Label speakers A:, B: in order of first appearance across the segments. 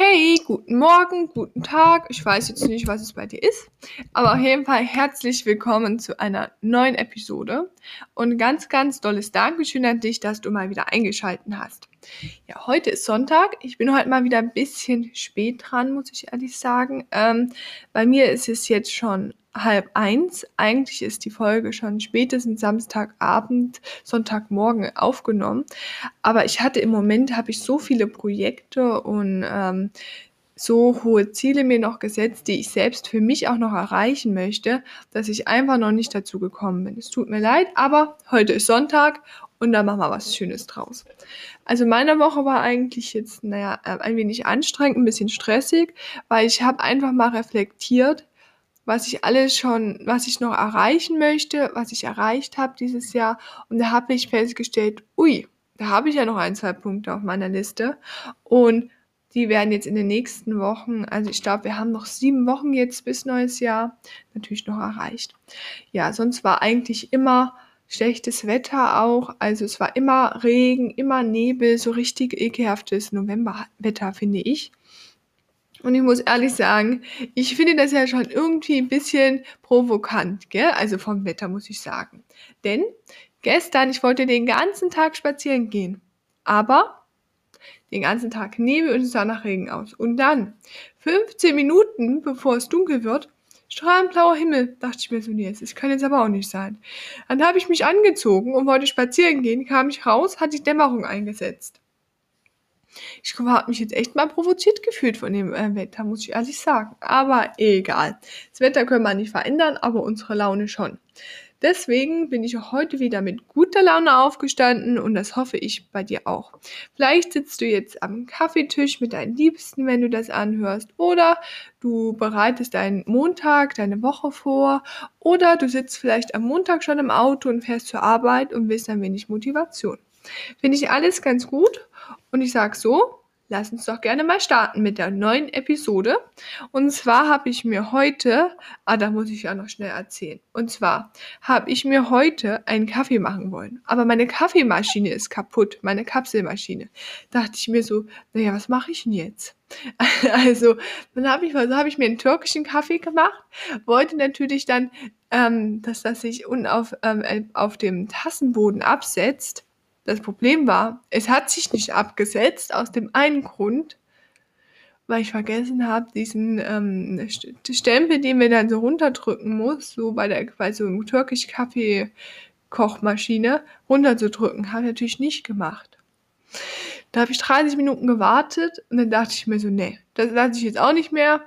A: Hey, guten Morgen, guten Tag. Ich weiß jetzt nicht, was es bei dir ist, aber auf jeden Fall herzlich willkommen zu einer neuen Episode und ganz, ganz tolles Dankeschön an dich, dass du mal wieder eingeschalten hast. Ja, heute ist Sonntag. Ich bin heute mal wieder ein bisschen spät dran, muss ich ehrlich sagen. Ähm, bei mir ist es jetzt schon halb eins. Eigentlich ist die Folge schon spätestens Samstagabend, Sonntagmorgen aufgenommen. Aber ich hatte im Moment, habe ich so viele Projekte und ähm, so hohe Ziele mir noch gesetzt, die ich selbst für mich auch noch erreichen möchte, dass ich einfach noch nicht dazu gekommen bin. Es tut mir leid, aber heute ist Sonntag und da machen wir was Schönes draus. Also meine Woche war eigentlich jetzt, naja, äh, ein wenig anstrengend, ein bisschen stressig, weil ich habe einfach mal reflektiert, was ich alles schon, was ich noch erreichen möchte, was ich erreicht habe dieses Jahr. Und da habe ich festgestellt, ui, da habe ich ja noch ein, zwei Punkte auf meiner Liste. Und die werden jetzt in den nächsten Wochen, also ich glaube, wir haben noch sieben Wochen jetzt bis neues Jahr, natürlich noch erreicht. Ja, sonst war eigentlich immer schlechtes Wetter auch. Also es war immer Regen, immer Nebel, so richtig ekelhaftes Novemberwetter, finde ich. Und ich muss ehrlich sagen, ich finde das ja schon irgendwie ein bisschen provokant, gell? Also vom Wetter muss ich sagen. Denn gestern, ich wollte den ganzen Tag spazieren gehen. Aber den ganzen Tag Nebel und es sah nach Regen aus. Und dann, 15 Minuten bevor es dunkel wird, strahlend blauer Himmel. Dachte ich mir so, nee, das kann jetzt aber auch nicht sein. Dann habe ich mich angezogen und wollte spazieren gehen, kam ich raus, hat die Dämmerung eingesetzt. Ich habe mich jetzt echt mal provoziert gefühlt von dem äh, Wetter, muss ich ehrlich sagen. Aber egal. Das Wetter können wir nicht verändern, aber unsere Laune schon. Deswegen bin ich auch heute wieder mit guter Laune aufgestanden und das hoffe ich bei dir auch. Vielleicht sitzt du jetzt am Kaffeetisch mit deinen Liebsten, wenn du das anhörst, oder du bereitest deinen Montag, deine Woche vor, oder du sitzt vielleicht am Montag schon im Auto und fährst zur Arbeit und willst ein wenig Motivation. Finde ich alles ganz gut und ich sage so, lass uns doch gerne mal starten mit der neuen Episode. Und zwar habe ich mir heute, ah, da muss ich ja noch schnell erzählen. Und zwar habe ich mir heute einen Kaffee machen wollen. Aber meine Kaffeemaschine ist kaputt, meine Kapselmaschine. Da dachte ich mir so, naja, was mache ich denn jetzt? Also, dann habe ich, also habe ich mir einen türkischen Kaffee gemacht, wollte natürlich dann, ähm, dass das sich unten auf, ähm, auf dem Tassenboden absetzt. Das Problem war, es hat sich nicht abgesetzt, aus dem einen Grund, weil ich vergessen habe, diesen ähm, Stempel, den wir dann so runterdrücken muss, so bei der bei so einem türkisch Kaffee Kochmaschine runterzudrücken, habe ich natürlich nicht gemacht. Da habe ich 30 Minuten gewartet und dann dachte ich mir so, nee, das lasse ich jetzt auch nicht mehr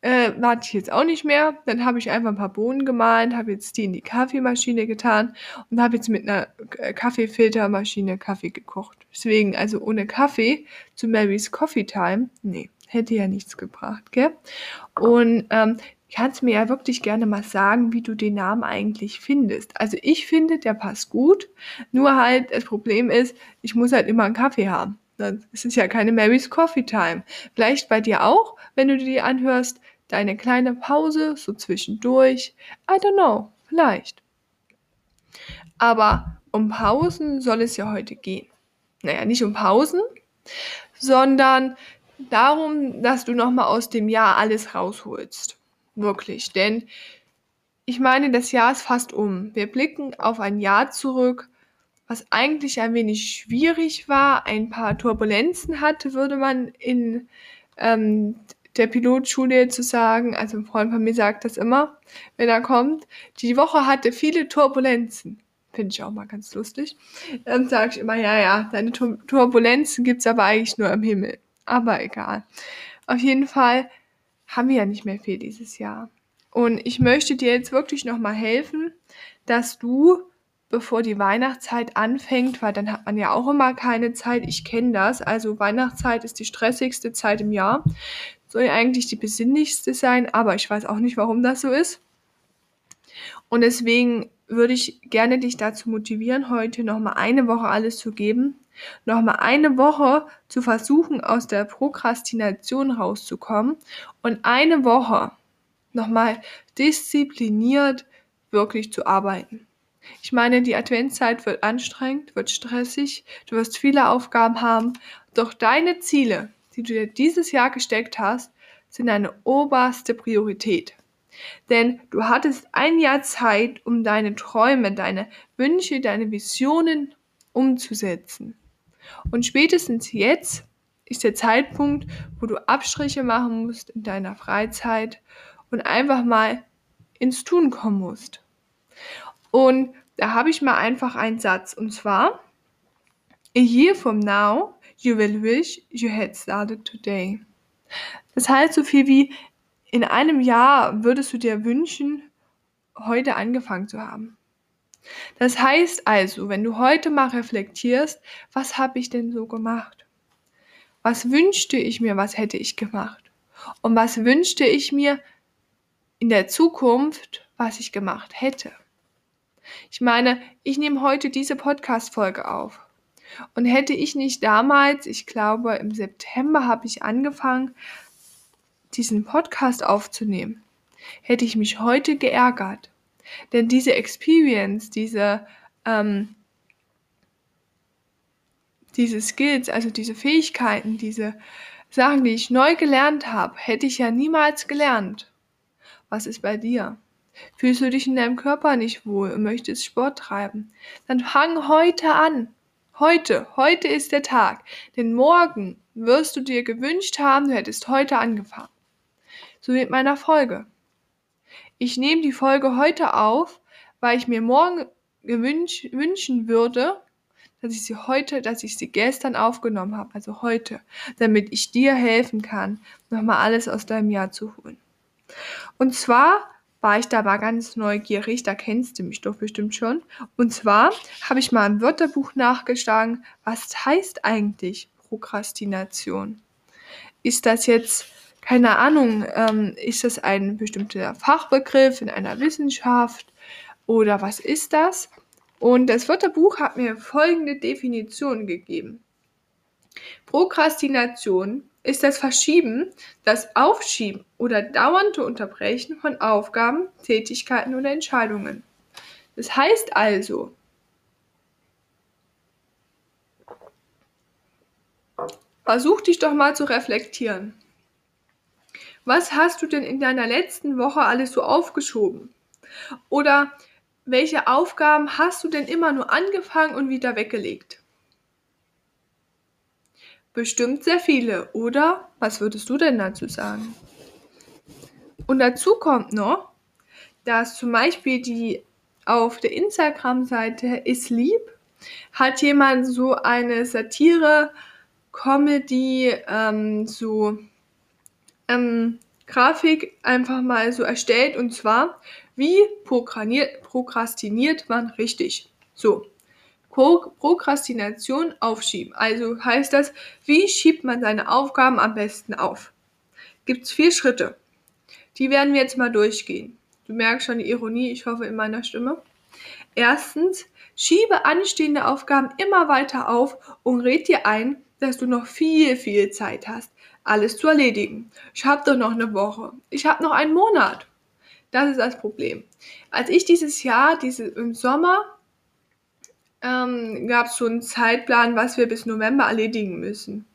A: äh, warte ich jetzt auch nicht mehr. Dann habe ich einfach ein paar Bohnen gemahlen, habe jetzt die in die Kaffeemaschine getan und habe jetzt mit einer Kaffeefiltermaschine Kaffee gekocht. Deswegen, also ohne Kaffee zu Mary's Coffee Time, nee, hätte ja nichts gebracht, gell? Und ähm, kannst mir ja wirklich gerne mal sagen, wie du den Namen eigentlich findest. Also ich finde, der passt gut. Nur halt, das Problem ist, ich muss halt immer einen Kaffee haben. Es ist ja keine Mary's Coffee Time. Vielleicht bei dir auch, wenn du dir anhörst, deine kleine Pause so zwischendurch. I don't know, vielleicht. Aber um Pausen soll es ja heute gehen. Naja, nicht um Pausen, sondern darum, dass du nochmal aus dem Jahr alles rausholst. Wirklich. Denn ich meine, das Jahr ist fast um. Wir blicken auf ein Jahr zurück, was eigentlich ein wenig schwierig war, ein paar Turbulenzen hatte, würde man in ähm, der Pilotschule zu sagen. Also ein Freund von mir sagt das immer, wenn er kommt. Die Woche hatte viele Turbulenzen. Finde ich auch mal ganz lustig. Dann sage ich immer, ja, ja, deine Tur Turbulenzen gibt's aber eigentlich nur im Himmel. Aber egal. Auf jeden Fall haben wir ja nicht mehr viel dieses Jahr. Und ich möchte dir jetzt wirklich nochmal helfen, dass du bevor die Weihnachtszeit anfängt, weil dann hat man ja auch immer keine Zeit. Ich kenne das. Also Weihnachtszeit ist die stressigste Zeit im Jahr. Soll eigentlich die besinnlichste sein, aber ich weiß auch nicht, warum das so ist. Und deswegen würde ich gerne dich dazu motivieren, heute nochmal eine Woche alles zu geben. Nochmal eine Woche zu versuchen, aus der Prokrastination rauszukommen. Und eine Woche nochmal diszipliniert wirklich zu arbeiten. Ich meine, die Adventszeit wird anstrengend, wird stressig, du wirst viele Aufgaben haben, doch deine Ziele, die du dir dieses Jahr gesteckt hast, sind deine oberste Priorität. Denn du hattest ein Jahr Zeit, um deine Träume, deine Wünsche, deine Visionen umzusetzen. Und spätestens jetzt ist der Zeitpunkt, wo du Abstriche machen musst in deiner Freizeit und einfach mal ins Tun kommen musst. Und da habe ich mal einfach einen Satz und zwar A year from now you will wish you had started today. Das heißt so viel wie in einem Jahr würdest du dir wünschen, heute angefangen zu haben. Das heißt also, wenn du heute mal reflektierst, was habe ich denn so gemacht? Was wünschte ich mir, was hätte ich gemacht? Und was wünschte ich mir in der Zukunft, was ich gemacht hätte? Ich meine, ich nehme heute diese Podcast-Folge auf. Und hätte ich nicht damals, ich glaube im September habe ich angefangen, diesen Podcast aufzunehmen, hätte ich mich heute geärgert. Denn diese Experience, diese, ähm, diese Skills, also diese Fähigkeiten, diese Sachen, die ich neu gelernt habe, hätte ich ja niemals gelernt. Was ist bei dir? Fühlst du dich in deinem Körper nicht wohl und möchtest Sport treiben? Dann fang heute an. Heute, heute ist der Tag. Denn morgen wirst du dir gewünscht haben, du hättest heute angefangen. So mit meiner Folge. Ich nehme die Folge heute auf, weil ich mir morgen gewünsch, wünschen würde, dass ich sie heute, dass ich sie gestern aufgenommen habe, also heute, damit ich dir helfen kann, nochmal alles aus deinem Jahr zu holen. Und zwar war ich da mal ganz neugierig, da kennst du mich doch bestimmt schon. Und zwar habe ich mal im Wörterbuch nachgeschlagen, was heißt eigentlich Prokrastination? Ist das jetzt, keine Ahnung, ähm, ist das ein bestimmter Fachbegriff in einer Wissenschaft oder was ist das? Und das Wörterbuch hat mir folgende Definition gegeben. Prokrastination ist das Verschieben, das Aufschieben oder dauernde Unterbrechen von Aufgaben, Tätigkeiten oder Entscheidungen. Das heißt also, versuch dich doch mal zu reflektieren. Was hast du denn in deiner letzten Woche alles so aufgeschoben? Oder welche Aufgaben hast du denn immer nur angefangen und wieder weggelegt? Bestimmt sehr viele, oder? Was würdest du denn dazu sagen? Und dazu kommt noch, dass zum Beispiel die auf der Instagram-Seite ist lieb, hat jemand so eine Satire, Comedy, ähm, so ähm, Grafik einfach mal so erstellt und zwar, wie prokrastiniert man richtig? So, Prokrastination aufschieben. Also heißt das, wie schiebt man seine Aufgaben am besten auf? Gibt es vier Schritte. Die werden wir jetzt mal durchgehen. Du merkst schon die Ironie, ich hoffe, in meiner Stimme. Erstens, schiebe anstehende Aufgaben immer weiter auf und red dir ein, dass du noch viel, viel Zeit hast, alles zu erledigen. Ich habe doch noch eine Woche. Ich habe noch einen Monat. Das ist das Problem. Als ich dieses Jahr, diese, im Sommer, ähm, gab es so einen Zeitplan, was wir bis November erledigen müssen.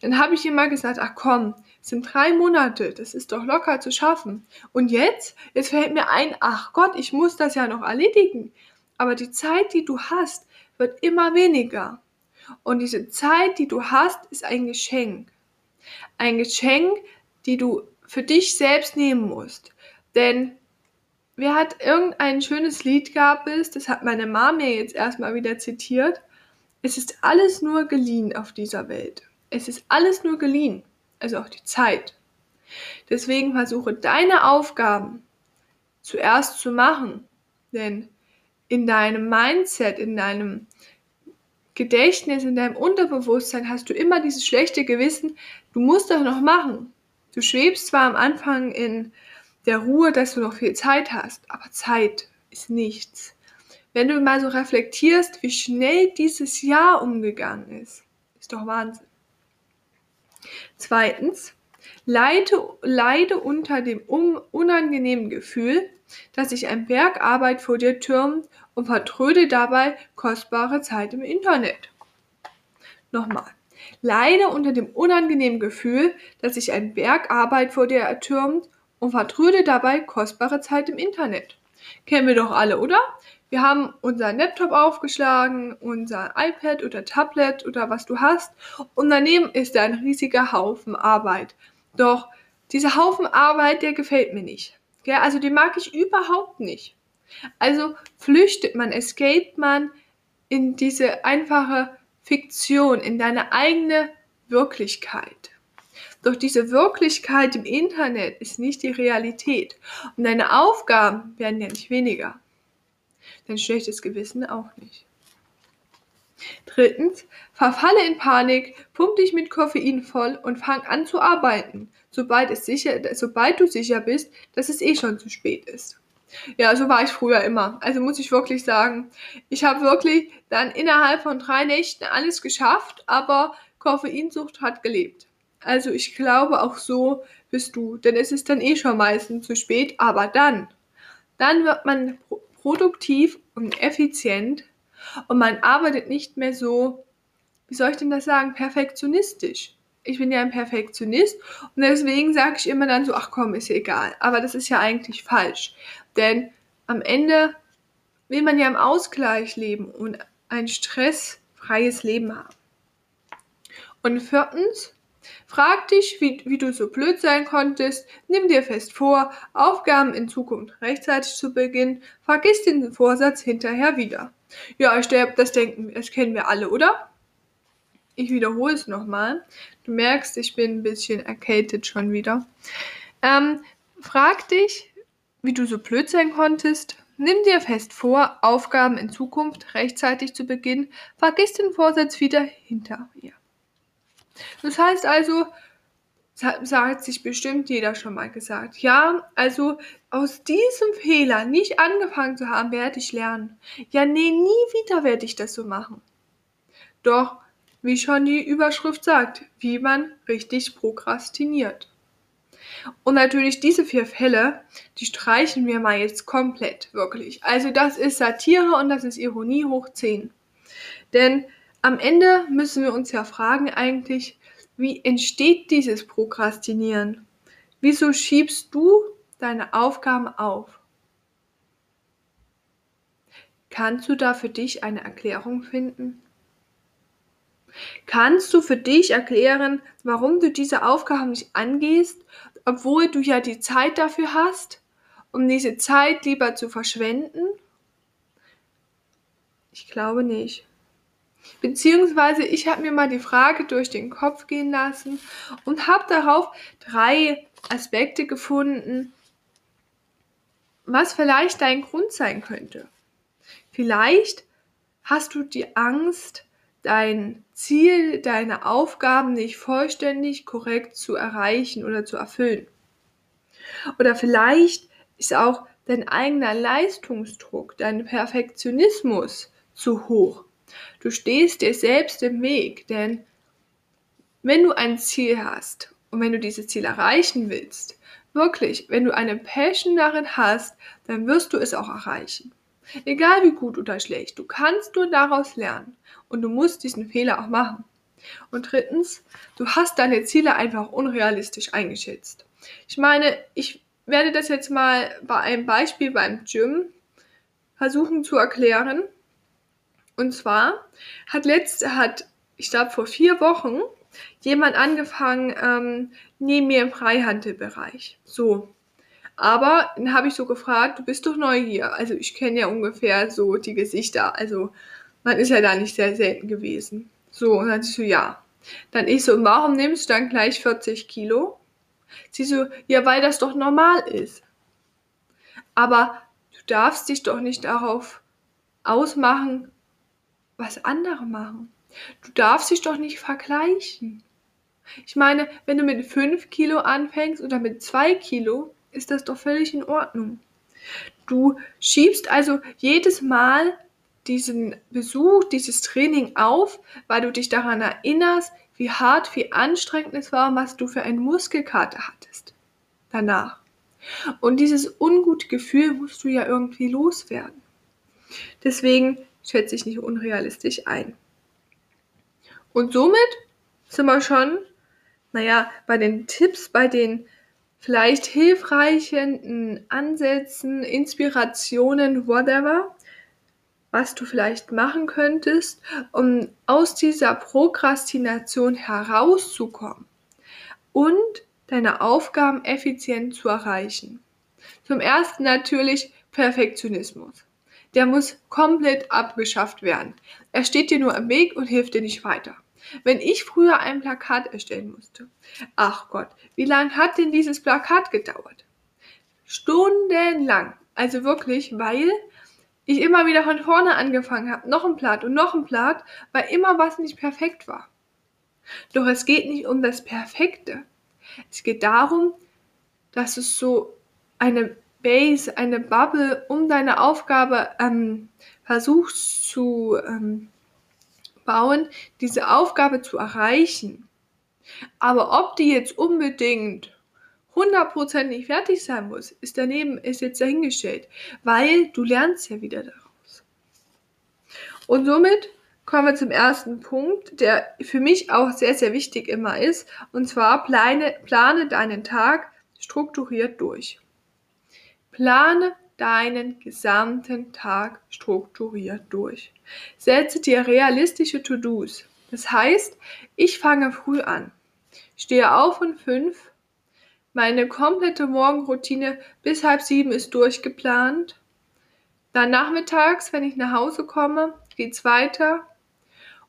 A: Dann habe ich immer gesagt, ach komm, es sind drei Monate, das ist doch locker zu schaffen. Und jetzt, jetzt fällt mir ein, ach Gott, ich muss das ja noch erledigen. Aber die Zeit, die du hast, wird immer weniger. Und diese Zeit, die du hast, ist ein Geschenk. Ein Geschenk, die du für dich selbst nehmen musst. Denn wer hat irgendein schönes Lied gab es, das hat meine Mama mir jetzt erstmal wieder zitiert. Es ist alles nur geliehen auf dieser Welt. Es ist alles nur geliehen, also auch die Zeit. Deswegen versuche deine Aufgaben zuerst zu machen, denn in deinem Mindset, in deinem Gedächtnis, in deinem Unterbewusstsein hast du immer dieses schlechte Gewissen, du musst doch noch machen. Du schwebst zwar am Anfang in der Ruhe, dass du noch viel Zeit hast. Aber Zeit ist nichts. Wenn du mal so reflektierst, wie schnell dieses Jahr umgegangen ist, ist doch Wahnsinn. Zweitens, leide, leide unter dem unangenehmen Gefühl, dass sich ein Berg Arbeit vor dir türmt und vertröde dabei kostbare Zeit im Internet. Nochmal. Leide unter dem unangenehmen Gefühl, dass sich ein Berg Arbeit vor dir ertürmt und vertröde dabei kostbare Zeit im Internet. Kennen wir doch alle, oder? Wir haben unseren Laptop aufgeschlagen, unser iPad oder Tablet oder was du hast und daneben ist da ein riesiger Haufen Arbeit. Doch dieser Haufen Arbeit, der gefällt mir nicht. Ja, also den mag ich überhaupt nicht. Also flüchtet man, escaped man in diese einfache Fiktion, in deine eigene Wirklichkeit. Doch diese Wirklichkeit im Internet ist nicht die Realität und deine Aufgaben werden ja nicht weniger. Dein schlechtes Gewissen auch nicht. Drittens, verfalle in Panik, pump dich mit Koffein voll und fang an zu arbeiten, sobald, es sicher, sobald du sicher bist, dass es eh schon zu spät ist. Ja, so war ich früher immer. Also muss ich wirklich sagen, ich habe wirklich dann innerhalb von drei Nächten alles geschafft, aber Koffeinsucht hat gelebt. Also ich glaube, auch so bist du, denn es ist dann eh schon meistens zu spät, aber dann, dann wird man produktiv und effizient und man arbeitet nicht mehr so, wie soll ich denn das sagen, perfektionistisch. Ich bin ja ein Perfektionist und deswegen sage ich immer dann so, ach komm, ist ja egal. Aber das ist ja eigentlich falsch. Denn am Ende will man ja im Ausgleich leben und ein stressfreies Leben haben. Und viertens, frag dich, wie, wie du so blöd sein konntest, nimm dir fest vor, Aufgaben in Zukunft rechtzeitig zu beginnen, vergiss den Vorsatz hinterher wieder. Ja, ich denke, das denken, das kennen wir alle, oder? Ich wiederhole es nochmal. Du merkst, ich bin ein bisschen erkältet schon wieder. Ähm, frag dich, wie du so blöd sein konntest. Nimm dir fest vor, Aufgaben in Zukunft rechtzeitig zu beginnen. Vergiss den Vorsatz wieder hinter ihr. Das heißt also, das hat sich bestimmt jeder schon mal gesagt. Ja, also aus diesem Fehler nicht angefangen zu haben, werde ich lernen. Ja, nee, nie wieder werde ich das so machen. Doch, wie schon die Überschrift sagt, wie man richtig prokrastiniert. Und natürlich diese vier Fälle, die streichen wir mal jetzt komplett, wirklich. Also das ist Satire und das ist Ironie hoch 10. Denn am Ende müssen wir uns ja fragen eigentlich, wie entsteht dieses Prokrastinieren? Wieso schiebst du deine Aufgaben auf? Kannst du da für dich eine Erklärung finden? Kannst du für dich erklären, warum du diese Aufgaben nicht angehst obwohl du ja die Zeit dafür hast, um diese Zeit lieber zu verschwenden? Ich glaube nicht. Beziehungsweise ich habe mir mal die Frage durch den Kopf gehen lassen und habe darauf drei Aspekte gefunden, was vielleicht dein Grund sein könnte. Vielleicht hast du die Angst, dein Ziel, deine Aufgaben nicht vollständig korrekt zu erreichen oder zu erfüllen. Oder vielleicht ist auch dein eigener Leistungsdruck, dein Perfektionismus zu hoch. Du stehst dir selbst im Weg, denn wenn du ein Ziel hast und wenn du dieses Ziel erreichen willst, wirklich, wenn du eine Passion darin hast, dann wirst du es auch erreichen. Egal wie gut oder schlecht, du kannst nur daraus lernen und du musst diesen Fehler auch machen. Und drittens, du hast deine Ziele einfach unrealistisch eingeschätzt. Ich meine, ich werde das jetzt mal bei einem Beispiel beim Gym versuchen zu erklären. Und zwar hat letzt, hat, ich glaube vor vier Wochen, jemand angefangen ähm, neben mir im Freihandelbereich. So, aber dann habe ich so gefragt, du bist doch neu hier. Also ich kenne ja ungefähr so die Gesichter. Also man ist ja da nicht sehr selten gewesen. So, und dann sie so, ja. Dann ich so, warum nimmst du dann gleich 40 Kilo? Sie so, ja, weil das doch normal ist. Aber du darfst dich doch nicht darauf ausmachen, was andere machen. Du darfst dich doch nicht vergleichen. Ich meine, wenn du mit 5 Kilo anfängst oder mit 2 Kilo, ist das doch völlig in Ordnung. Du schiebst also jedes Mal diesen Besuch, dieses Training auf, weil du dich daran erinnerst, wie hart, wie anstrengend es war, was du für einen Muskelkater hattest. Danach. Und dieses ungute Gefühl musst du ja irgendwie loswerden. Deswegen schätze ich nicht unrealistisch ein. Und somit sind wir schon, naja, bei den Tipps, bei den vielleicht hilfreichen Ansätzen, Inspirationen, whatever, was du vielleicht machen könntest, um aus dieser Prokrastination herauszukommen und deine Aufgaben effizient zu erreichen. Zum ersten natürlich Perfektionismus. Der muss komplett abgeschafft werden. Er steht dir nur im Weg und hilft dir nicht weiter. Wenn ich früher ein Plakat erstellen musste, ach Gott, wie lange hat denn dieses Plakat gedauert? Stundenlang. Also wirklich, weil ich immer wieder von vorne angefangen habe, noch ein Blatt und noch ein Blatt, weil immer was nicht perfekt war. Doch es geht nicht um das Perfekte. Es geht darum, dass es so eine Base, eine Bubble um deine Aufgabe ähm, versuchst zu ähm, bauen, diese Aufgabe zu erreichen. Aber ob die jetzt unbedingt hundertprozentig fertig sein muss, ist daneben, ist jetzt dahingestellt, weil du lernst ja wieder daraus. Und somit kommen wir zum ersten Punkt, der für mich auch sehr, sehr wichtig immer ist, und zwar plane, plane deinen Tag strukturiert durch. Plane deinen gesamten Tag strukturiert durch. Setze dir realistische To-Dos. Das heißt, ich fange früh an, stehe auf um fünf, meine komplette Morgenroutine bis halb sieben ist durchgeplant. Dann nachmittags, wenn ich nach Hause komme, geht's weiter.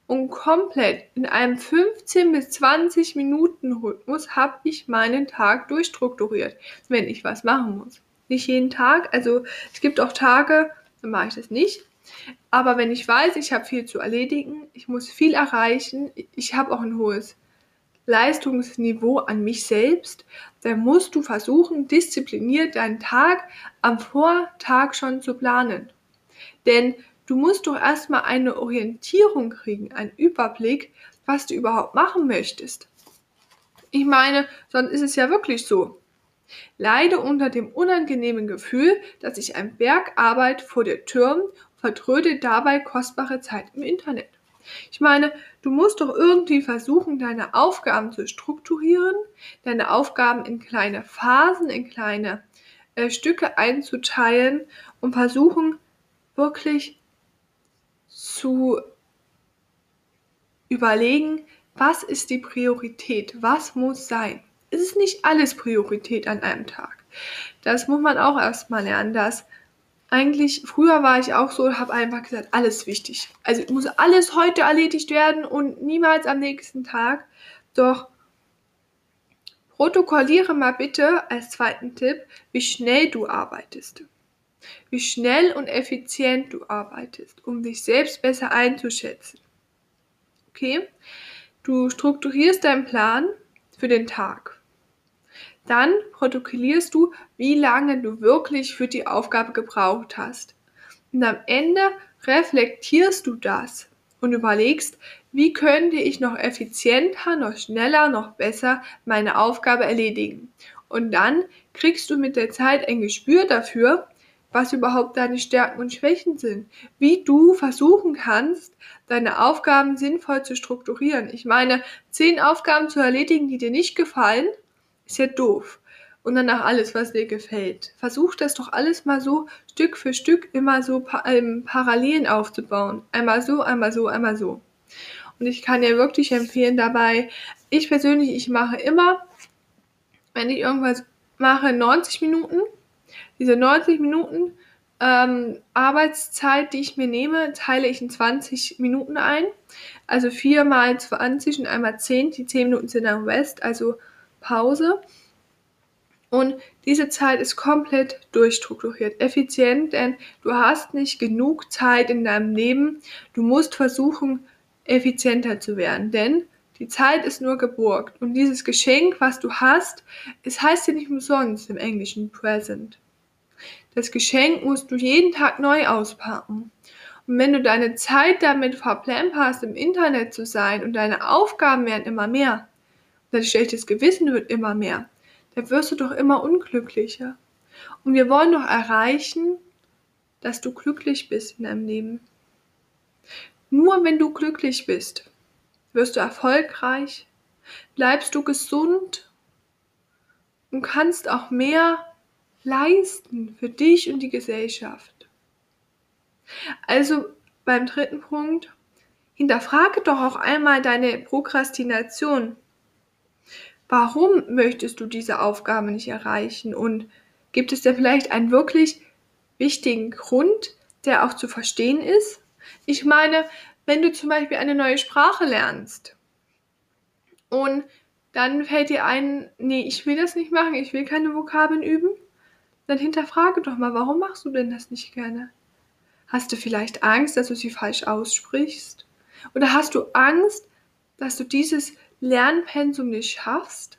A: Und komplett in einem 15 bis 20 Minuten Rhythmus habe ich meinen Tag durchstrukturiert, wenn ich was machen muss. Nicht jeden Tag. Also es gibt auch Tage, dann mache ich das nicht. Aber wenn ich weiß, ich habe viel zu erledigen, ich muss viel erreichen, ich habe auch ein hohes Leistungsniveau an mich selbst, dann musst du versuchen, diszipliniert deinen Tag am Vortag schon zu planen. Denn du musst doch erstmal eine Orientierung kriegen, einen Überblick, was du überhaupt machen möchtest. Ich meine, sonst ist es ja wirklich so leide unter dem unangenehmen Gefühl, dass sich ein Berg Arbeit vor dir türmt und vertröde dabei kostbare Zeit im Internet. Ich meine, du musst doch irgendwie versuchen, deine Aufgaben zu strukturieren, deine Aufgaben in kleine Phasen, in kleine äh, Stücke einzuteilen und versuchen, wirklich zu überlegen, was ist die Priorität, was muss sein es ist nicht alles Priorität an einem Tag. Das muss man auch erstmal lernen, dass eigentlich, früher war ich auch so, habe einfach gesagt, alles wichtig. Also muss alles heute erledigt werden und niemals am nächsten Tag. Doch protokolliere mal bitte als zweiten Tipp, wie schnell du arbeitest. Wie schnell und effizient du arbeitest, um dich selbst besser einzuschätzen. Okay? Du strukturierst deinen Plan für den Tag. Dann protokollierst du, wie lange du wirklich für die Aufgabe gebraucht hast. Und am Ende reflektierst du das und überlegst, wie könnte ich noch effizienter, noch schneller, noch besser meine Aufgabe erledigen. Und dann kriegst du mit der Zeit ein Gespür dafür, was überhaupt deine Stärken und Schwächen sind, wie du versuchen kannst, deine Aufgaben sinnvoll zu strukturieren. Ich meine, zehn Aufgaben zu erledigen, die dir nicht gefallen, ist ja doof. Und danach alles, was dir gefällt. Versuch das doch alles mal so Stück für Stück immer so pa ähm, Parallelen aufzubauen. Einmal so, einmal so, einmal so. Und ich kann dir wirklich empfehlen dabei, ich persönlich, ich mache immer, wenn ich irgendwas mache, 90 Minuten. Diese 90 Minuten ähm, Arbeitszeit, die ich mir nehme, teile ich in 20 Minuten ein. Also 4 mal 20 und einmal 10. Die 10 Minuten sind dann West, also Pause. Und diese Zeit ist komplett durchstrukturiert, effizient, denn du hast nicht genug Zeit in deinem Leben. Du musst versuchen, effizienter zu werden, denn die Zeit ist nur geborgt. Und dieses Geschenk, was du hast, es heißt ja nicht umsonst im Englischen present. Das Geschenk musst du jeden Tag neu auspacken. Und wenn du deine Zeit damit verplemperst, im Internet zu sein und deine Aufgaben werden immer mehr, dein schlechtes Gewissen wird immer mehr, dann wirst du doch immer unglücklicher. Und wir wollen doch erreichen, dass du glücklich bist in deinem Leben. Nur wenn du glücklich bist, wirst du erfolgreich, bleibst du gesund und kannst auch mehr leisten für dich und die Gesellschaft. Also beim dritten Punkt, hinterfrage doch auch einmal deine Prokrastination. Warum möchtest du diese Aufgabe nicht erreichen? Und gibt es da vielleicht einen wirklich wichtigen Grund, der auch zu verstehen ist? Ich meine, wenn du zum Beispiel eine neue Sprache lernst und dann fällt dir ein, nee, ich will das nicht machen, ich will keine Vokabeln üben, dann hinterfrage doch mal, warum machst du denn das nicht gerne? Hast du vielleicht Angst, dass du sie falsch aussprichst? Oder hast du Angst, dass du dieses Lernpensum nicht schaffst?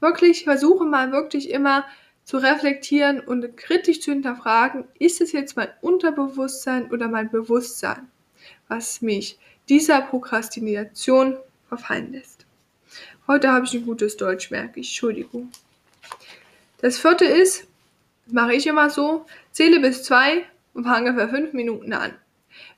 A: Wirklich versuche mal wirklich immer zu reflektieren und kritisch zu hinterfragen, ist es jetzt mein Unterbewusstsein oder mein Bewusstsein, was mich dieser Prokrastination verfallen lässt. Heute habe ich ein gutes Deutsch, merke ich. Entschuldigung. Das vierte ist, mache ich immer so, zähle bis zwei und fange für fünf Minuten an.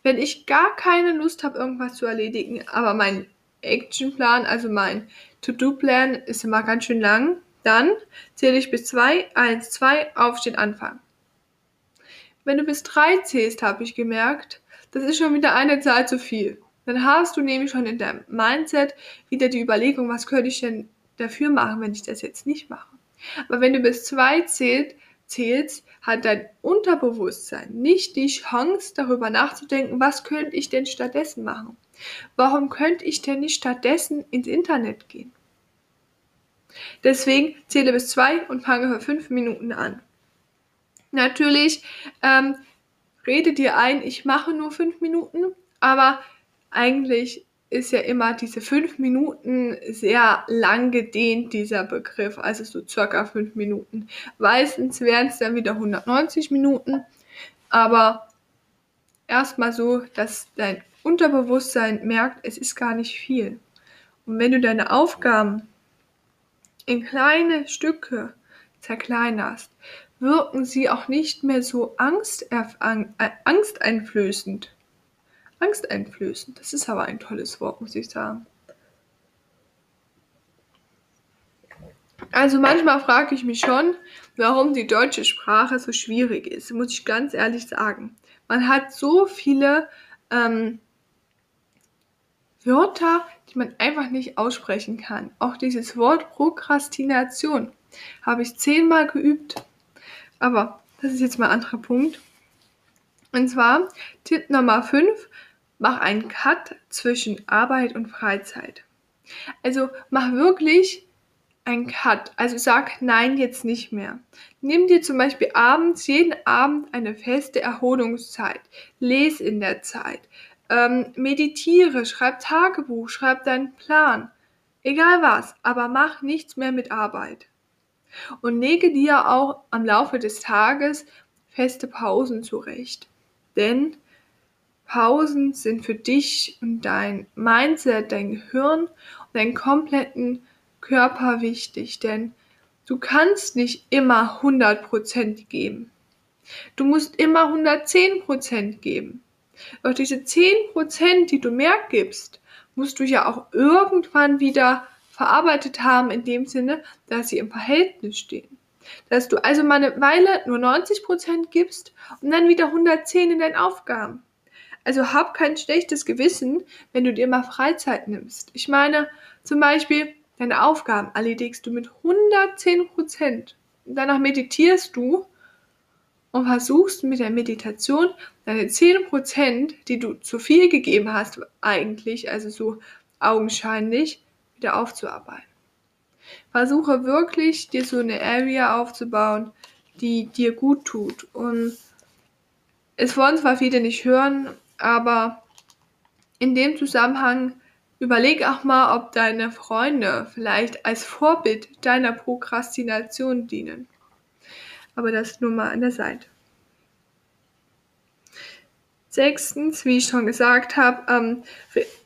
A: Wenn ich gar keine Lust habe, irgendwas zu erledigen, aber mein Actionplan, also mein To-Do-Plan ist immer ganz schön lang, dann zähle ich bis zwei, eins, zwei, aufstehen, anfangen. Wenn du bis drei zählst, habe ich gemerkt, das ist schon wieder eine Zahl zu viel. Dann hast du nämlich schon in deinem Mindset wieder die Überlegung, was könnte ich denn dafür machen, wenn ich das jetzt nicht mache. Aber wenn du bis zwei zählst, zählst, hat dein Unterbewusstsein nicht die Chance, darüber nachzudenken, was könnte ich denn stattdessen machen? Warum könnte ich denn nicht stattdessen ins Internet gehen? Deswegen zähle bis zwei und fange für fünf Minuten an. Natürlich ähm, rede dir ein, ich mache nur fünf Minuten, aber eigentlich ist ja immer diese fünf Minuten sehr lang gedehnt, dieser Begriff, also so circa fünf Minuten. Meistens wären es dann wieder 190 Minuten, aber erstmal so, dass dein Unterbewusstsein merkt, es ist gar nicht viel. Und wenn du deine Aufgaben in kleine Stücke zerkleinerst, wirken sie auch nicht mehr so angsteinflößend. Angsteinflößend. Das ist aber ein tolles Wort, muss ich sagen. Also manchmal frage ich mich schon, warum die deutsche Sprache so schwierig ist, muss ich ganz ehrlich sagen. Man hat so viele ähm, Wörter, die man einfach nicht aussprechen kann. Auch dieses Wort Prokrastination habe ich zehnmal geübt. Aber das ist jetzt mal ein anderer Punkt. Und zwar Tipp Nummer 5, mach einen Cut zwischen Arbeit und Freizeit. Also mach wirklich einen Cut. Also sag nein jetzt nicht mehr. Nimm dir zum Beispiel abends, jeden Abend eine feste Erholungszeit. Les in der Zeit. Ähm, meditiere, schreib Tagebuch, schreib deinen Plan. Egal was, aber mach nichts mehr mit Arbeit. Und lege dir auch am Laufe des Tages feste Pausen zurecht. Denn Pausen sind für dich und dein Mindset, dein Gehirn und deinen kompletten Körper wichtig, denn du kannst nicht immer 100% geben. Du musst immer 110% geben. Doch diese 10%, die du mehr gibst, musst du ja auch irgendwann wieder verarbeitet haben, in dem Sinne, dass sie im Verhältnis stehen. Dass du also mal eine Weile nur 90% gibst und dann wieder 110 in deinen Aufgaben. Also hab kein schlechtes Gewissen, wenn du dir mal Freizeit nimmst. Ich meine, zum Beispiel, deine Aufgaben erledigst du mit 110 Prozent. Danach meditierst du und versuchst mit der Meditation deine 10 Prozent, die du zu viel gegeben hast, eigentlich, also so augenscheinlich, wieder aufzuarbeiten. Versuche wirklich, dir so eine Area aufzubauen, die dir gut tut. Und es wollen zwar viele nicht hören, aber in dem Zusammenhang überleg auch mal, ob deine Freunde vielleicht als Vorbild deiner Prokrastination dienen. Aber das nur mal an der Seite. Sechstens, wie ich schon gesagt habe, ähm,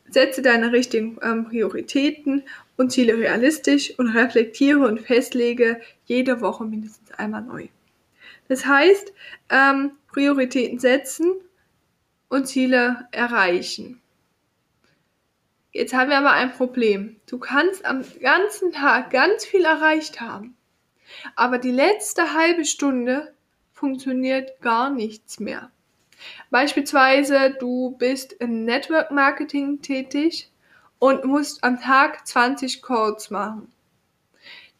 A: setze deine richtigen ähm, Prioritäten und Ziele realistisch und reflektiere und festlege jede Woche mindestens einmal neu. Das heißt, ähm, Prioritäten setzen und Ziele erreichen. Jetzt haben wir aber ein Problem. Du kannst am ganzen Tag ganz viel erreicht haben, aber die letzte halbe Stunde funktioniert gar nichts mehr. Beispielsweise, du bist im Network Marketing tätig und musst am Tag 20 Calls machen.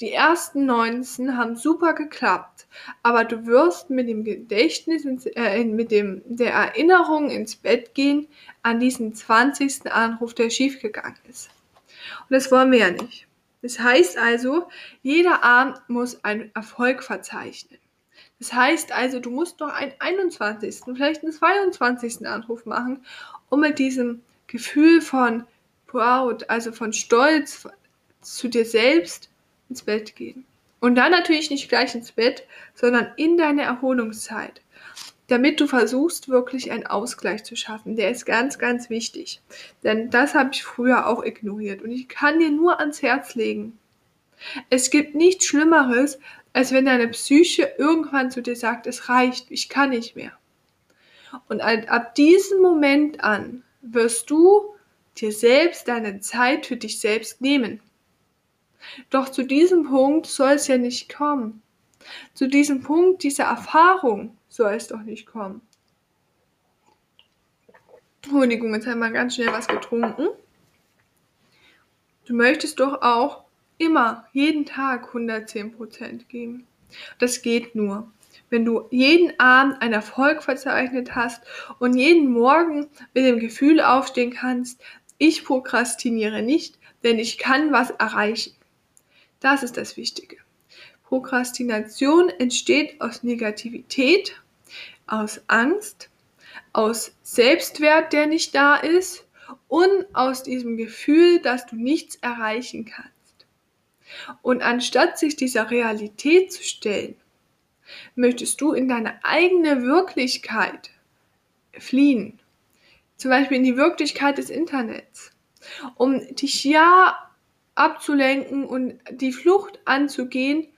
A: Die ersten 19 haben super geklappt, aber du wirst mit dem Gedächtnis, äh, mit dem, der Erinnerung ins Bett gehen an diesen 20. Anruf, der schiefgegangen ist. Und das wollen wir ja nicht. Das heißt also, jeder Abend muss einen Erfolg verzeichnen. Das heißt also, du musst noch einen 21., vielleicht einen 22. Anruf machen, um mit diesem Gefühl von proud, also von Stolz zu dir selbst ins Bett gehen. Und dann natürlich nicht gleich ins Bett, sondern in deine Erholungszeit. Damit du versuchst, wirklich einen Ausgleich zu schaffen. Der ist ganz, ganz wichtig. Denn das habe ich früher auch ignoriert. Und ich kann dir nur ans Herz legen. Es gibt nichts Schlimmeres, als wenn deine Psyche irgendwann zu dir sagt, es reicht, ich kann nicht mehr. Und ab diesem Moment an wirst du dir selbst deine Zeit für dich selbst nehmen. Doch zu diesem Punkt soll es ja nicht kommen. Zu diesem Punkt dieser Erfahrung soll es doch nicht kommen. Entschuldigung, jetzt haben wir ganz schnell was getrunken. Du möchtest doch auch immer, jeden Tag 110% geben. Das geht nur, wenn du jeden Abend einen Erfolg verzeichnet hast und jeden Morgen mit dem Gefühl aufstehen kannst, ich prokrastiniere nicht, denn ich kann was erreichen. Das ist das Wichtige. Prokrastination entsteht aus Negativität, aus Angst, aus Selbstwert, der nicht da ist und aus diesem Gefühl, dass du nichts erreichen kannst. Und anstatt sich dieser Realität zu stellen, möchtest du in deine eigene Wirklichkeit fliehen. Zum Beispiel in die Wirklichkeit des Internets, um dich ja abzulenken und die Flucht anzugehen,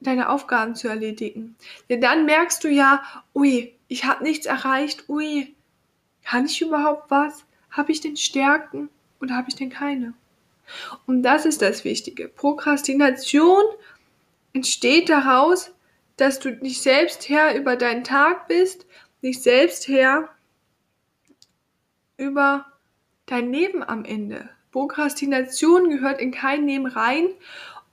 A: deine Aufgaben zu erledigen. Denn dann merkst du ja, ui, ich habe nichts erreicht, ui, kann ich überhaupt was? Habe ich denn Stärken oder habe ich denn keine? Und das ist das Wichtige. Prokrastination entsteht daraus, dass du nicht selbst Herr über deinen Tag bist, nicht selbst Herr über dein Leben am Ende. Prokrastination gehört in kein Leben rein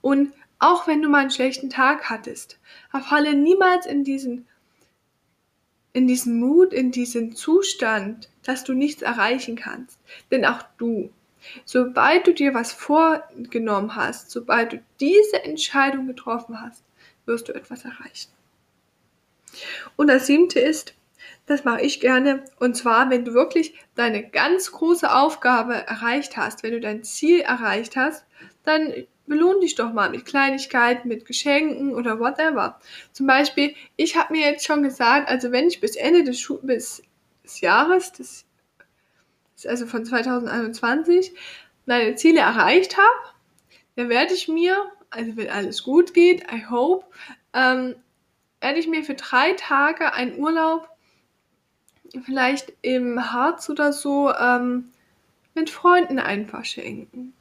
A: und auch wenn du mal einen schlechten Tag hattest, verfalle niemals in diesen in diesen Mut, in diesen Zustand, dass du nichts erreichen kannst. Denn auch du, sobald du dir was vorgenommen hast, sobald du diese Entscheidung getroffen hast, wirst du etwas erreichen. Und das siebte ist, das mache ich gerne. Und zwar, wenn du wirklich deine ganz große Aufgabe erreicht hast, wenn du dein Ziel erreicht hast, dann belohn dich doch mal mit Kleinigkeiten, mit Geschenken oder whatever. Zum Beispiel, ich habe mir jetzt schon gesagt, also wenn ich bis Ende des, Schu bis des Jahres, des, also von 2021, meine Ziele erreicht habe, dann werde ich mir, also wenn alles gut geht, I hope, ähm, werde ich mir für drei Tage einen Urlaub vielleicht im Harz oder so ähm, mit Freunden einfach schenken.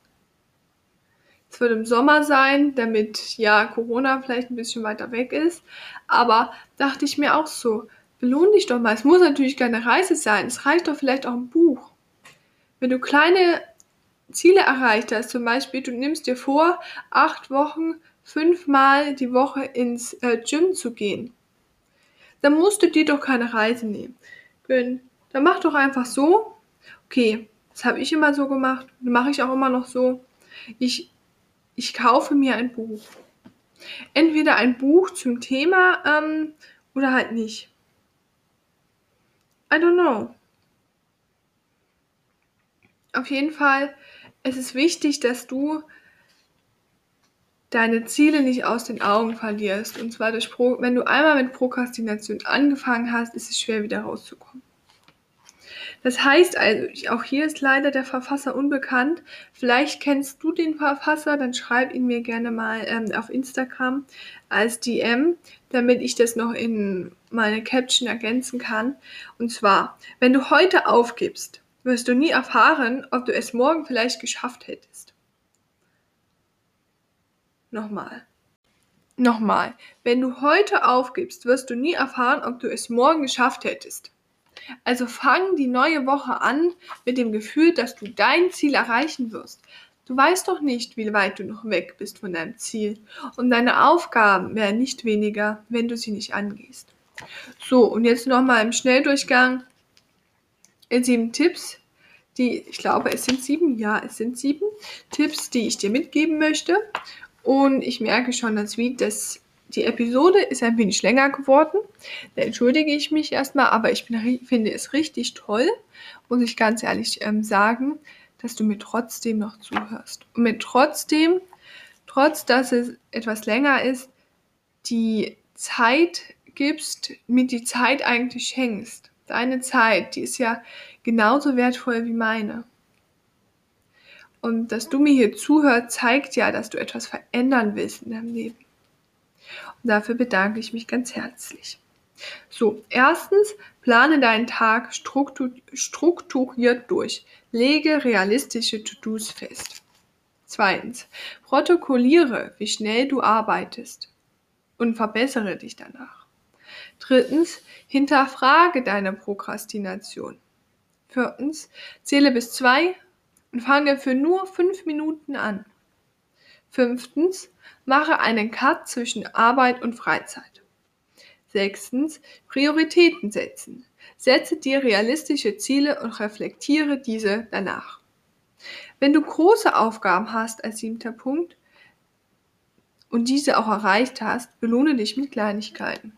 A: Es wird im Sommer sein, damit ja Corona vielleicht ein bisschen weiter weg ist. Aber dachte ich mir auch so, belohn dich doch mal. Es muss natürlich keine Reise sein. Es reicht doch vielleicht auch ein Buch. Wenn du kleine Ziele erreicht hast, zum Beispiel, du nimmst dir vor, acht Wochen fünfmal die Woche ins äh, Gym zu gehen, dann musst du dir doch keine Reise nehmen bin, dann mach doch einfach so. Okay, das habe ich immer so gemacht, mache ich auch immer noch so. Ich, ich kaufe mir ein Buch. Entweder ein Buch zum Thema ähm, oder halt nicht. I don't know. Auf jeden Fall, es ist wichtig, dass du deine Ziele nicht aus den Augen verlierst. Und zwar durch Pro wenn du einmal mit Prokrastination angefangen hast, ist es schwer wieder rauszukommen. Das heißt also, auch hier ist leider der Verfasser unbekannt. Vielleicht kennst du den Verfasser, dann schreib ihn mir gerne mal ähm, auf Instagram als DM, damit ich das noch in meine Caption ergänzen kann. Und zwar, wenn du heute aufgibst, wirst du nie erfahren, ob du es morgen vielleicht geschafft hättest. Nochmal. Nochmal. Wenn du heute aufgibst, wirst du nie erfahren, ob du es morgen geschafft hättest. Also fang die neue Woche an mit dem Gefühl, dass du dein Ziel erreichen wirst. Du weißt doch nicht, wie weit du noch weg bist von deinem Ziel. Und deine Aufgaben werden nicht weniger, wenn du sie nicht angehst. So, und jetzt nochmal im Schnelldurchgang sieben Tipps, die, ich glaube, es sind sieben, ja, es sind sieben Tipps, die ich dir mitgeben möchte. Und ich merke schon, dass, wie das, die Episode ist ein wenig länger geworden. Da entschuldige ich mich erstmal, aber ich bin, finde es richtig toll, muss ich ganz ehrlich ähm, sagen, dass du mir trotzdem noch zuhörst. Und mir trotzdem, trotz dass es etwas länger ist, die Zeit gibst, mir die Zeit eigentlich schenkst. Deine Zeit, die ist ja genauso wertvoll wie meine. Und dass du mir hier zuhörst, zeigt ja, dass du etwas verändern willst in deinem Leben. Und dafür bedanke ich mich ganz herzlich. So, erstens, plane deinen Tag strukturiert durch. Lege realistische To-Dos fest. Zweitens, protokolliere, wie schnell du arbeitest und verbessere dich danach. Drittens, hinterfrage deine Prokrastination. Viertens, zähle bis zwei und fange für nur fünf Minuten an. Fünftens, mache einen Cut zwischen Arbeit und Freizeit. Sechstens, Prioritäten setzen. Setze dir realistische Ziele und reflektiere diese danach. Wenn du große Aufgaben hast als siebter Punkt und diese auch erreicht hast, belohne dich mit Kleinigkeiten.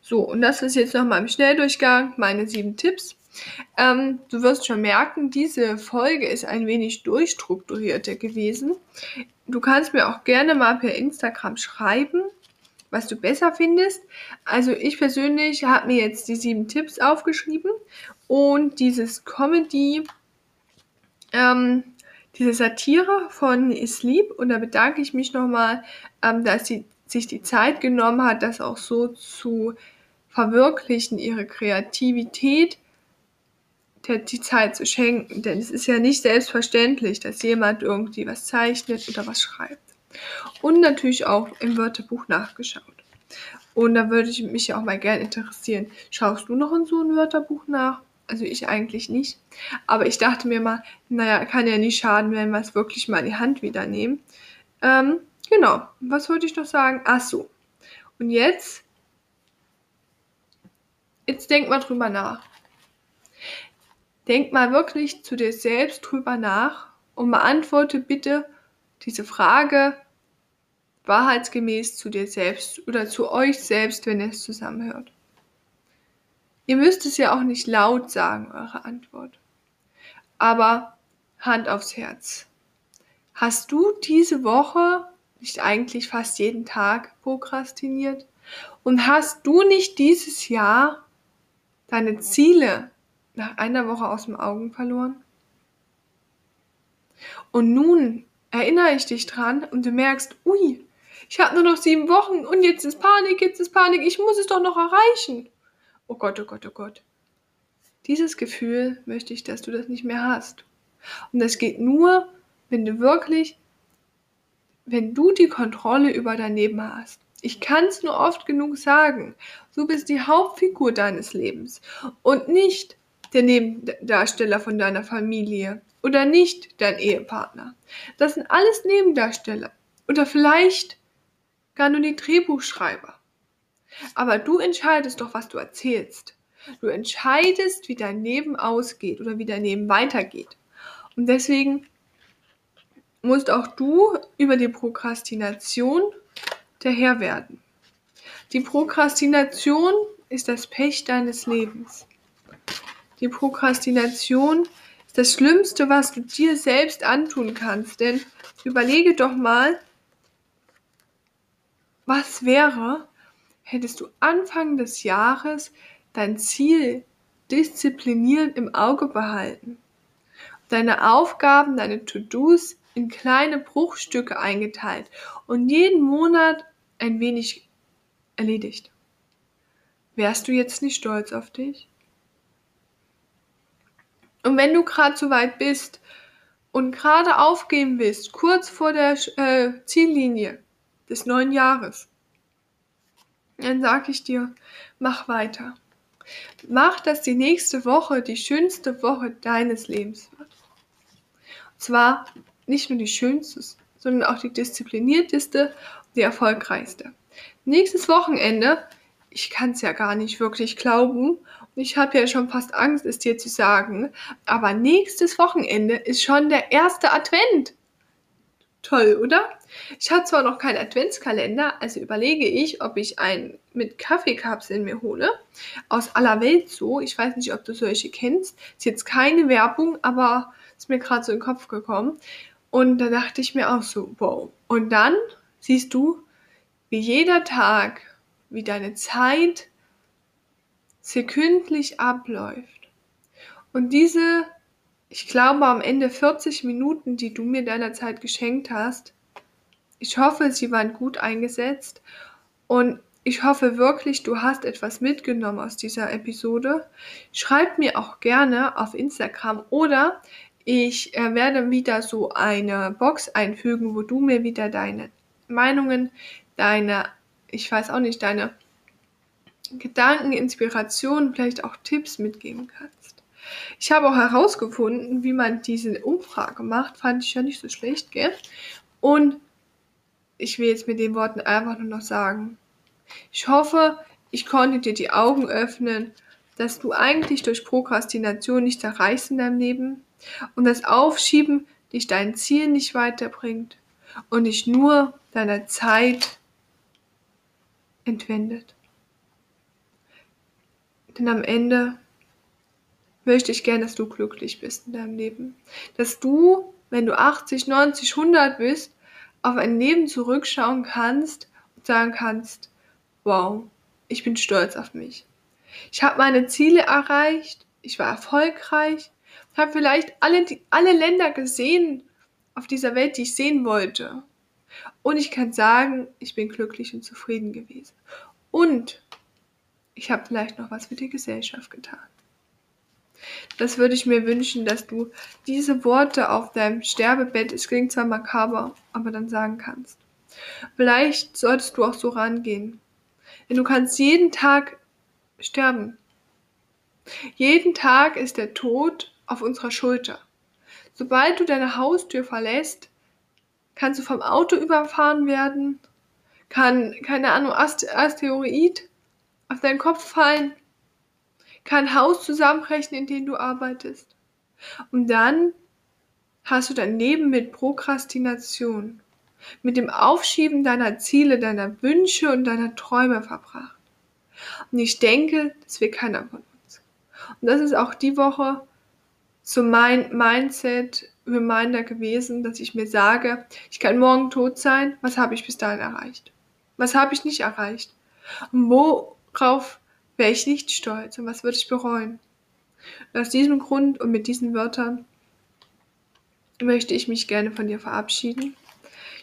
A: So, und das ist jetzt nochmal im Schnelldurchgang meine sieben Tipps. Ähm, du wirst schon merken, diese Folge ist ein wenig durchstrukturierter gewesen. Du kannst mir auch gerne mal per Instagram schreiben, was du besser findest. Also ich persönlich habe mir jetzt die sieben Tipps aufgeschrieben und dieses Comedy, ähm, diese Satire von Sleep und da bedanke ich mich nochmal, ähm, dass sie sich die Zeit genommen hat, das auch so zu verwirklichen, ihre Kreativität der, die Zeit zu schenken. Denn es ist ja nicht selbstverständlich, dass jemand irgendwie was zeichnet oder was schreibt. Und natürlich auch im Wörterbuch nachgeschaut. Und da würde ich mich auch mal gerne interessieren. Schaust du noch in so ein Wörterbuch nach? Also ich eigentlich nicht. Aber ich dachte mir mal, naja, kann ja nicht schaden, wenn wir es wirklich mal in die Hand wieder nehmen. Ähm, genau. Was wollte ich noch sagen? Ach so. Und jetzt, jetzt denk mal drüber nach. Denk mal wirklich zu dir selbst drüber nach und beantworte bitte diese Frage wahrheitsgemäß zu dir selbst oder zu euch selbst, wenn ihr es zusammenhört. Ihr müsst es ja auch nicht laut sagen, eure Antwort. Aber Hand aufs Herz. Hast du diese Woche nicht eigentlich fast jeden Tag prokrastiniert? Und hast du nicht dieses Jahr deine Ziele nach einer Woche aus dem Augen verloren? Und nun erinnere ich dich dran und du merkst, ui, ich habe nur noch sieben Wochen und jetzt ist Panik, jetzt ist Panik, ich muss es doch noch erreichen. Oh Gott, oh Gott, oh Gott. Dieses Gefühl möchte ich, dass du das nicht mehr hast. Und das geht nur, wenn du wirklich, wenn du die Kontrolle über dein Leben hast. Ich kann es nur oft genug sagen. Du bist die Hauptfigur deines Lebens und nicht der Nebendarsteller von deiner Familie oder nicht dein Ehepartner. Das sind alles Nebendarsteller oder vielleicht gar nur die Drehbuchschreiber. Aber du entscheidest doch, was du erzählst. Du entscheidest, wie dein Leben ausgeht oder wie dein Leben weitergeht. Und deswegen musst auch du über die Prokrastination der Herr werden. Die Prokrastination ist das Pech deines Lebens. Die Prokrastination ist das Schlimmste, was du dir selbst antun kannst. Denn überlege doch mal, was wäre, hättest du Anfang des Jahres dein Ziel diszipliniert im Auge behalten, deine Aufgaben, deine To-Dos in kleine Bruchstücke eingeteilt und jeden Monat ein wenig erledigt. Wärst du jetzt nicht stolz auf dich? Und wenn du gerade so weit bist und gerade aufgeben willst, kurz vor der äh, Ziellinie des neuen Jahres, dann sage ich dir, mach weiter. Mach, dass die nächste Woche die schönste Woche deines Lebens wird. Und zwar nicht nur die schönste, sondern auch die disziplinierteste, die erfolgreichste. Nächstes Wochenende, ich kann es ja gar nicht wirklich glauben, und ich habe ja schon fast Angst, es dir zu sagen, aber nächstes Wochenende ist schon der erste Advent. Toll, oder? Ich habe zwar noch keinen Adventskalender, also überlege ich, ob ich einen mit Kaffeekapseln mir hole. Aus aller Welt so. Ich weiß nicht, ob du solche kennst. Ist jetzt keine Werbung, aber ist mir gerade so in den Kopf gekommen. Und da dachte ich mir auch so, wow. Und dann siehst du, wie jeder Tag, wie deine Zeit sekündlich abläuft. Und diese, ich glaube am Ende 40 Minuten, die du mir deiner Zeit geschenkt hast, ich hoffe, sie waren gut eingesetzt und ich hoffe wirklich, du hast etwas mitgenommen aus dieser Episode. Schreib mir auch gerne auf Instagram oder ich äh, werde wieder so eine Box einfügen, wo du mir wieder deine Meinungen, deine, ich weiß auch nicht, deine Gedanken, Inspirationen, vielleicht auch Tipps mitgeben kannst. Ich habe auch herausgefunden, wie man diese Umfrage macht, fand ich ja nicht so schlecht, gell? Und ich will jetzt mit den Worten einfach nur noch sagen, ich hoffe, ich konnte dir die Augen öffnen, dass du eigentlich durch Prokrastination nicht erreichst in deinem Leben und das Aufschieben dich dein Ziel nicht weiterbringt und dich nur deiner Zeit entwendet. Denn am Ende möchte ich gern, dass du glücklich bist in deinem Leben. Dass du, wenn du 80, 90, 100 bist, auf ein Leben zurückschauen kannst und sagen kannst, wow, ich bin stolz auf mich. Ich habe meine Ziele erreicht, ich war erfolgreich, habe vielleicht alle, die, alle Länder gesehen auf dieser Welt, die ich sehen wollte. Und ich kann sagen, ich bin glücklich und zufrieden gewesen. Und ich habe vielleicht noch was für die Gesellschaft getan. Das würde ich mir wünschen, dass du diese Worte auf deinem Sterbebett, es klingt zwar makaber, aber dann sagen kannst. Vielleicht solltest du auch so rangehen. Denn du kannst jeden Tag sterben. Jeden Tag ist der Tod auf unserer Schulter. Sobald du deine Haustür verlässt, kannst du vom Auto überfahren werden, kann, keine Ahnung, Asteroid auf deinen Kopf fallen, kann Haus zusammenbrechen, in dem du arbeitest. Und dann hast du dein Leben mit Prokrastination, mit dem Aufschieben deiner Ziele, deiner Wünsche und deiner Träume verbracht. Und ich denke, das will keiner von uns. Und das ist auch die Woche so mein Mindset Reminder gewesen, dass ich mir sage, ich kann morgen tot sein, was habe ich bis dahin erreicht? Was habe ich nicht erreicht? Und worauf wäre ich nicht stolz und was würde ich bereuen? Und aus diesem Grund und mit diesen Wörtern möchte ich mich gerne von dir verabschieden.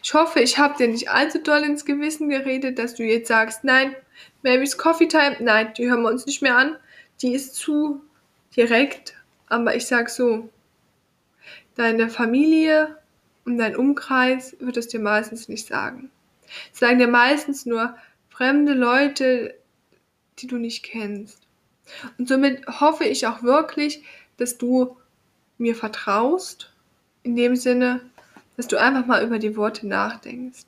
A: Ich hoffe, ich habe dir nicht allzu doll ins Gewissen geredet, dass du jetzt sagst, nein, Mary's Coffee Time, nein, die hören wir uns nicht mehr an. Die ist zu direkt, aber ich sag so, deine Familie und dein Umkreis wird es dir meistens nicht sagen. Sie sagen dir meistens nur fremde Leute, die du nicht kennst. Und somit hoffe ich auch wirklich, dass du mir vertraust, in dem Sinne, dass du einfach mal über die Worte nachdenkst.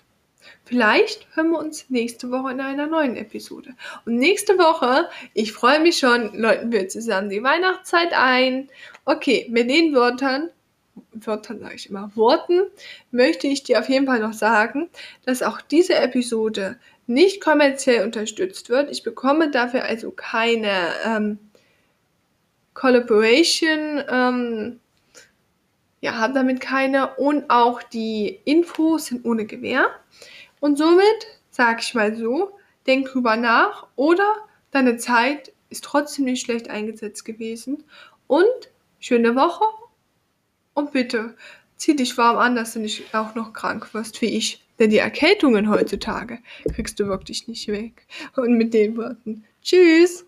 A: Vielleicht hören wir uns nächste Woche in einer neuen Episode. Und nächste Woche, ich freue mich schon, läuten wir zusammen die Weihnachtszeit ein. Okay, mit den Wörtern, Wörtern sage ich immer, Worten, möchte ich dir auf jeden Fall noch sagen, dass auch diese Episode nicht kommerziell unterstützt wird. Ich bekomme dafür also keine ähm, Collaboration. Ähm, ja, habe damit keine und auch die Infos sind ohne Gewähr. Und somit, sage ich mal so, denk drüber nach oder deine Zeit ist trotzdem nicht schlecht eingesetzt gewesen. Und schöne Woche und bitte zieh dich warm an, dass du nicht auch noch krank wirst wie ich. Denn die Erkältungen heutzutage kriegst du wirklich nicht weg. Und mit den Worten. Tschüss!